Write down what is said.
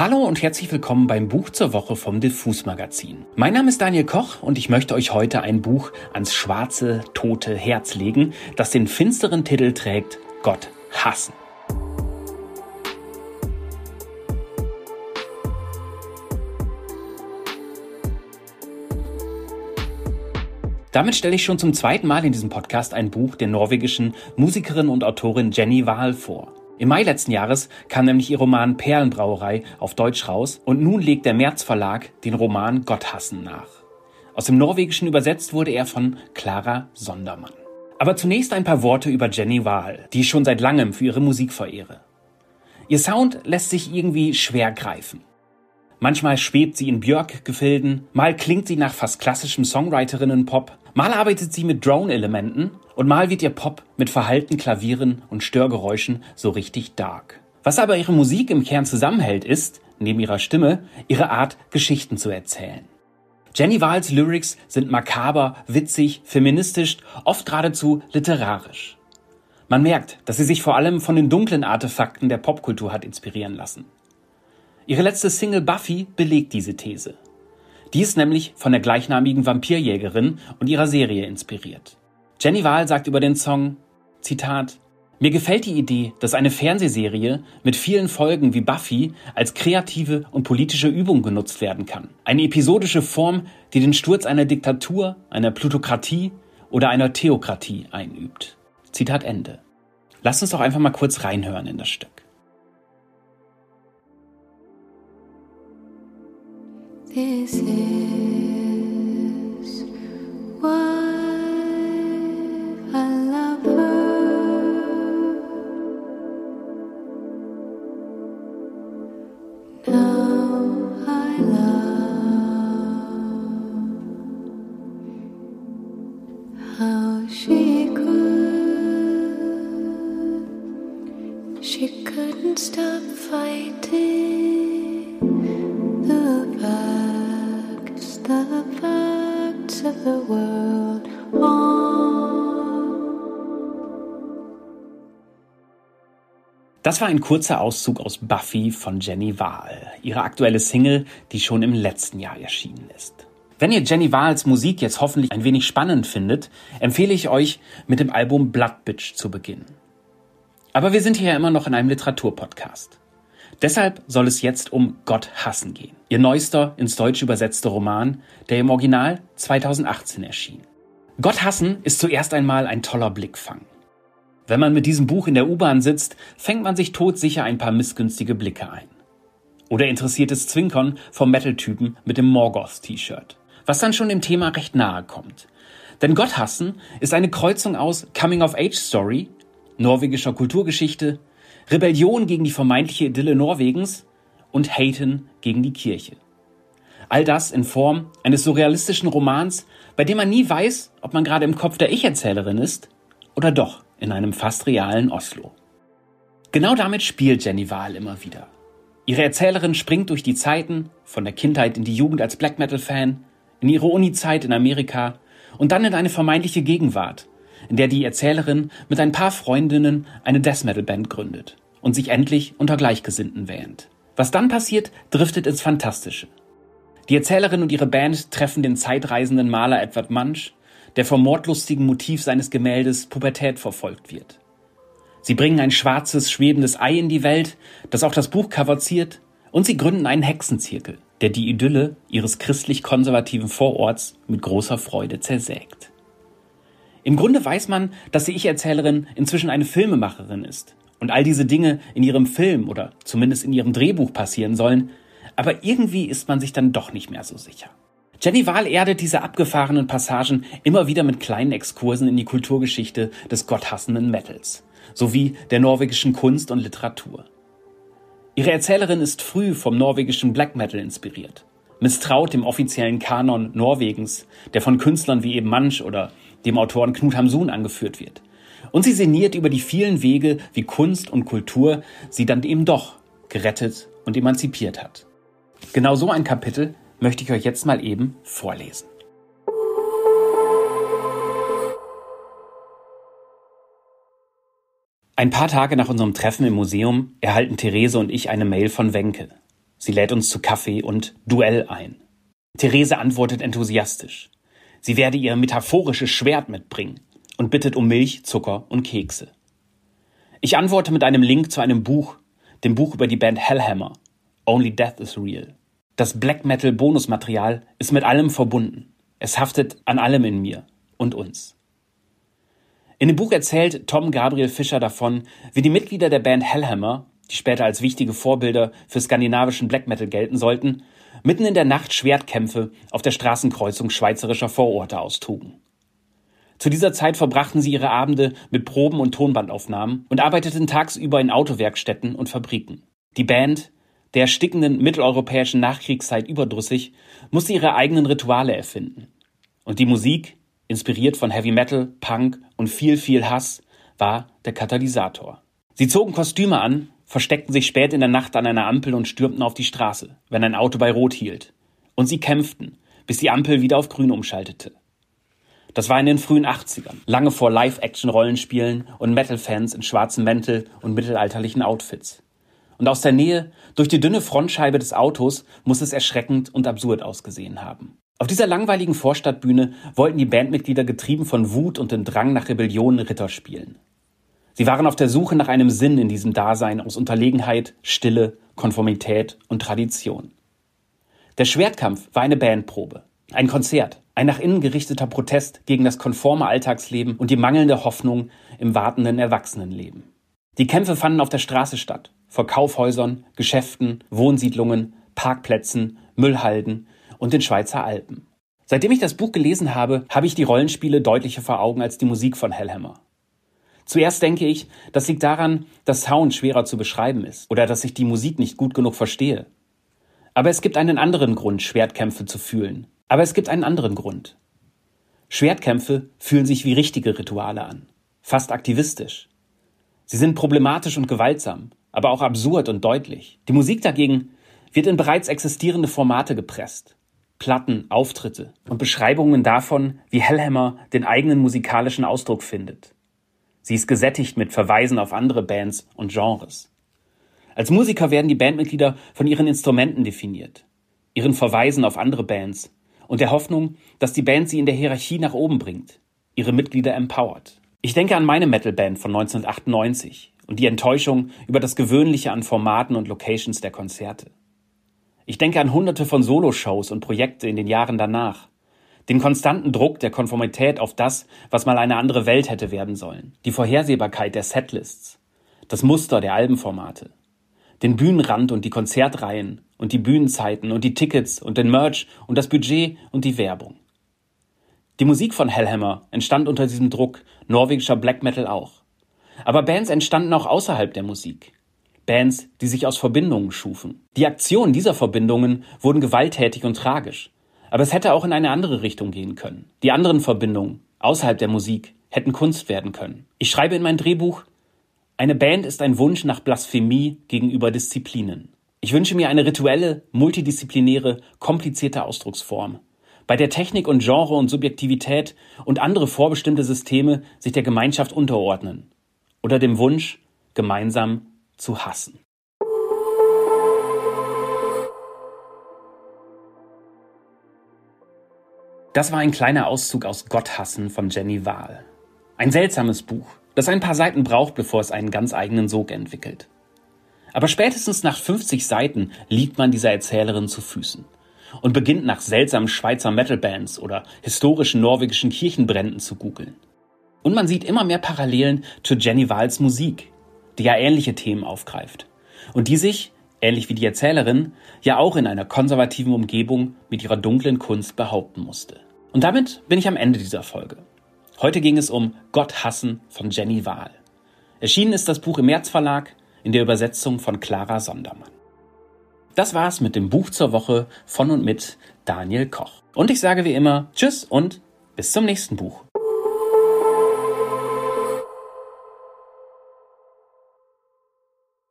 Hallo und herzlich willkommen beim Buch zur Woche vom Diffus Magazin. Mein Name ist Daniel Koch und ich möchte euch heute ein Buch ans schwarze, tote Herz legen, das den finsteren Titel trägt Gott hassen. Damit stelle ich schon zum zweiten Mal in diesem Podcast ein Buch der norwegischen Musikerin und Autorin Jenny Wahl vor. Im Mai letzten Jahres kam nämlich ihr Roman Perlenbrauerei auf Deutsch raus und nun legt der März Verlag den Roman Gotthassen nach. Aus dem Norwegischen übersetzt wurde er von Clara Sondermann. Aber zunächst ein paar Worte über Jenny Wahl, die ich schon seit langem für ihre Musik verehre. Ihr Sound lässt sich irgendwie schwer greifen. Manchmal schwebt sie in Björk-Gefilden, mal klingt sie nach fast klassischem Songwriterinnen-Pop, mal arbeitet sie mit Drone-Elementen und mal wird ihr Pop mit verhalten Klavieren und Störgeräuschen so richtig dark. Was aber ihre Musik im Kern zusammenhält, ist, neben ihrer Stimme, ihre Art, Geschichten zu erzählen. Jenny Wahls Lyrics sind makaber, witzig, feministisch, oft geradezu literarisch. Man merkt, dass sie sich vor allem von den dunklen Artefakten der Popkultur hat inspirieren lassen. Ihre letzte Single Buffy belegt diese These. Die ist nämlich von der gleichnamigen Vampirjägerin und ihrer Serie inspiriert. Jenny Wahl sagt über den Song, Zitat, mir gefällt die Idee, dass eine Fernsehserie mit vielen Folgen wie Buffy als kreative und politische Übung genutzt werden kann. Eine episodische Form, die den Sturz einer Diktatur, einer Plutokratie oder einer Theokratie einübt. Zitat Ende. Lass uns doch einfach mal kurz reinhören in das Stück. She could. She couldn't stop fighting. Das war ein kurzer Auszug aus Buffy von Jenny Wahl, ihre aktuelle Single, die schon im letzten Jahr erschienen ist. Wenn ihr Jenny Wahls Musik jetzt hoffentlich ein wenig spannend findet, empfehle ich euch, mit dem Album Blood Bitch zu beginnen. Aber wir sind hier ja immer noch in einem Literaturpodcast. Deshalb soll es jetzt um Gott hassen gehen. Ihr neuester ins Deutsche übersetzter Roman, der im Original 2018 erschien. Gott hassen ist zuerst einmal ein toller Blickfang. Wenn man mit diesem Buch in der U-Bahn sitzt, fängt man sich todsicher ein paar missgünstige Blicke ein. Oder interessiertes Zwinkern vom Metal-Typen mit dem Morgoth-T-Shirt. Was dann schon dem Thema recht nahe kommt. Denn Gott hassen ist eine Kreuzung aus Coming-of-Age-Story, norwegischer Kulturgeschichte, Rebellion gegen die vermeintliche Idylle Norwegens und Haten gegen die Kirche. All das in Form eines surrealistischen Romans, bei dem man nie weiß, ob man gerade im Kopf der Ich-Erzählerin ist oder doch in einem fast realen Oslo. Genau damit spielt Jenny Wahl immer wieder. Ihre Erzählerin springt durch die Zeiten, von der Kindheit in die Jugend als Black Metal-Fan, in ihre Uni-Zeit in Amerika und dann in eine vermeintliche Gegenwart, in der die Erzählerin mit ein paar Freundinnen eine Death Metal Band gründet und sich endlich unter Gleichgesinnten wähnt. Was dann passiert, driftet ins Fantastische. Die Erzählerin und ihre Band treffen den zeitreisenden Maler Edward Munch, der vom mordlustigen Motiv seines Gemäldes Pubertät verfolgt wird. Sie bringen ein schwarzes, schwebendes Ei in die Welt, das auch das Buchcover ziert, und sie gründen einen Hexenzirkel, der die Idylle ihres christlich-konservativen Vororts mit großer Freude zersägt. Im Grunde weiß man, dass die Ich-Erzählerin inzwischen eine Filmemacherin ist und all diese Dinge in ihrem Film oder zumindest in ihrem Drehbuch passieren sollen, aber irgendwie ist man sich dann doch nicht mehr so sicher. Jenny Wahl erdet diese abgefahrenen Passagen immer wieder mit kleinen Exkursen in die Kulturgeschichte des gotthassenden Metals sowie der norwegischen Kunst und Literatur. Ihre Erzählerin ist früh vom norwegischen Black Metal inspiriert, misstraut dem offiziellen Kanon Norwegens, der von Künstlern wie eben Manch oder dem Autoren Knut Hamsun angeführt wird. Und sie sinniert über die vielen Wege, wie Kunst und Kultur sie dann eben doch gerettet und emanzipiert hat. Genau so ein Kapitel möchte ich euch jetzt mal eben vorlesen. Ein paar Tage nach unserem Treffen im Museum erhalten Therese und ich eine Mail von Wenke. Sie lädt uns zu Kaffee und Duell ein. Therese antwortet enthusiastisch. Sie werde ihr metaphorisches Schwert mitbringen und bittet um Milch, Zucker und Kekse. Ich antworte mit einem Link zu einem Buch, dem Buch über die Band Hellhammer. Only Death is Real. Das Black Metal Bonusmaterial ist mit allem verbunden. Es haftet an allem in mir und uns. In dem Buch erzählt Tom Gabriel Fischer davon, wie die Mitglieder der Band Hellhammer, die später als wichtige Vorbilder für skandinavischen Black Metal gelten sollten, mitten in der Nacht Schwertkämpfe auf der Straßenkreuzung schweizerischer Vororte austrugen. Zu dieser Zeit verbrachten sie ihre Abende mit Proben und Tonbandaufnahmen und arbeiteten tagsüber in Autowerkstätten und Fabriken. Die Band, der erstickenden mitteleuropäischen Nachkriegszeit überdrüssig, musste ihre eigenen Rituale erfinden. Und die Musik, inspiriert von Heavy Metal, Punk und viel, viel Hass, war der Katalysator. Sie zogen Kostüme an, versteckten sich spät in der Nacht an einer Ampel und stürmten auf die Straße, wenn ein Auto bei Rot hielt. Und sie kämpften, bis die Ampel wieder auf Grün umschaltete. Das war in den frühen 80ern, lange vor Live-Action-Rollenspielen und Metal-Fans in schwarzen Mäntel und mittelalterlichen Outfits. Und aus der Nähe, durch die dünne Frontscheibe des Autos, muss es erschreckend und absurd ausgesehen haben. Auf dieser langweiligen Vorstadtbühne wollten die Bandmitglieder getrieben von Wut und dem Drang nach Rebellion Ritter spielen. Sie waren auf der Suche nach einem Sinn in diesem Dasein aus Unterlegenheit, Stille, Konformität und Tradition. Der Schwertkampf war eine Bandprobe, ein Konzert, ein nach innen gerichteter Protest gegen das konforme Alltagsleben und die mangelnde Hoffnung im wartenden Erwachsenenleben. Die Kämpfe fanden auf der Straße statt, vor Kaufhäusern, Geschäften, Wohnsiedlungen, Parkplätzen, Müllhalden und den Schweizer Alpen. Seitdem ich das Buch gelesen habe, habe ich die Rollenspiele deutlicher vor Augen als die Musik von Hellhammer. Zuerst denke ich, das liegt daran, dass Sound schwerer zu beschreiben ist oder dass ich die Musik nicht gut genug verstehe. Aber es gibt einen anderen Grund, Schwertkämpfe zu fühlen. Aber es gibt einen anderen Grund. Schwertkämpfe fühlen sich wie richtige Rituale an, fast aktivistisch. Sie sind problematisch und gewaltsam, aber auch absurd und deutlich. Die Musik dagegen wird in bereits existierende Formate gepresst. Platten, Auftritte und Beschreibungen davon, wie Hellhammer den eigenen musikalischen Ausdruck findet. Sie ist gesättigt mit Verweisen auf andere Bands und Genres. Als Musiker werden die Bandmitglieder von ihren Instrumenten definiert, ihren Verweisen auf andere Bands und der Hoffnung, dass die Band sie in der Hierarchie nach oben bringt, ihre Mitglieder empowert. Ich denke an meine Metalband von 1998 und die Enttäuschung über das Gewöhnliche an Formaten und Locations der Konzerte. Ich denke an hunderte von Soloshows und Projekte in den Jahren danach, den konstanten Druck der Konformität auf das, was mal eine andere Welt hätte werden sollen, die Vorhersehbarkeit der Setlists, das Muster der Albenformate, den Bühnenrand und die Konzertreihen und die Bühnenzeiten und die Tickets und den Merch und das Budget und die Werbung. Die Musik von Hellhammer entstand unter diesem Druck, norwegischer Black Metal auch. Aber Bands entstanden auch außerhalb der Musik. Bands, die sich aus Verbindungen schufen. Die Aktionen dieser Verbindungen wurden gewalttätig und tragisch, aber es hätte auch in eine andere Richtung gehen können. Die anderen Verbindungen außerhalb der Musik hätten Kunst werden können. Ich schreibe in mein Drehbuch, eine Band ist ein Wunsch nach Blasphemie gegenüber Disziplinen. Ich wünsche mir eine rituelle, multidisziplinäre, komplizierte Ausdrucksform, bei der Technik und Genre und Subjektivität und andere vorbestimmte Systeme sich der Gemeinschaft unterordnen oder dem Wunsch, gemeinsam zu hassen. Das war ein kleiner Auszug aus Gotthassen von Jenny Wahl. Ein seltsames Buch, das ein paar Seiten braucht, bevor es einen ganz eigenen Sog entwickelt. Aber spätestens nach 50 Seiten liegt man dieser Erzählerin zu Füßen und beginnt nach seltsamen Schweizer Metalbands oder historischen norwegischen Kirchenbränden zu googeln. Und man sieht immer mehr Parallelen zu Jenny Wahls Musik, die ja ähnliche Themen aufgreift und die sich ähnlich wie die Erzählerin, ja auch in einer konservativen Umgebung mit ihrer dunklen Kunst behaupten musste. Und damit bin ich am Ende dieser Folge. Heute ging es um Gott hassen von Jenny Wahl. Erschienen ist das Buch im März Verlag in der Übersetzung von Clara Sondermann. Das war's mit dem Buch zur Woche von und mit Daniel Koch. Und ich sage wie immer Tschüss und bis zum nächsten Buch.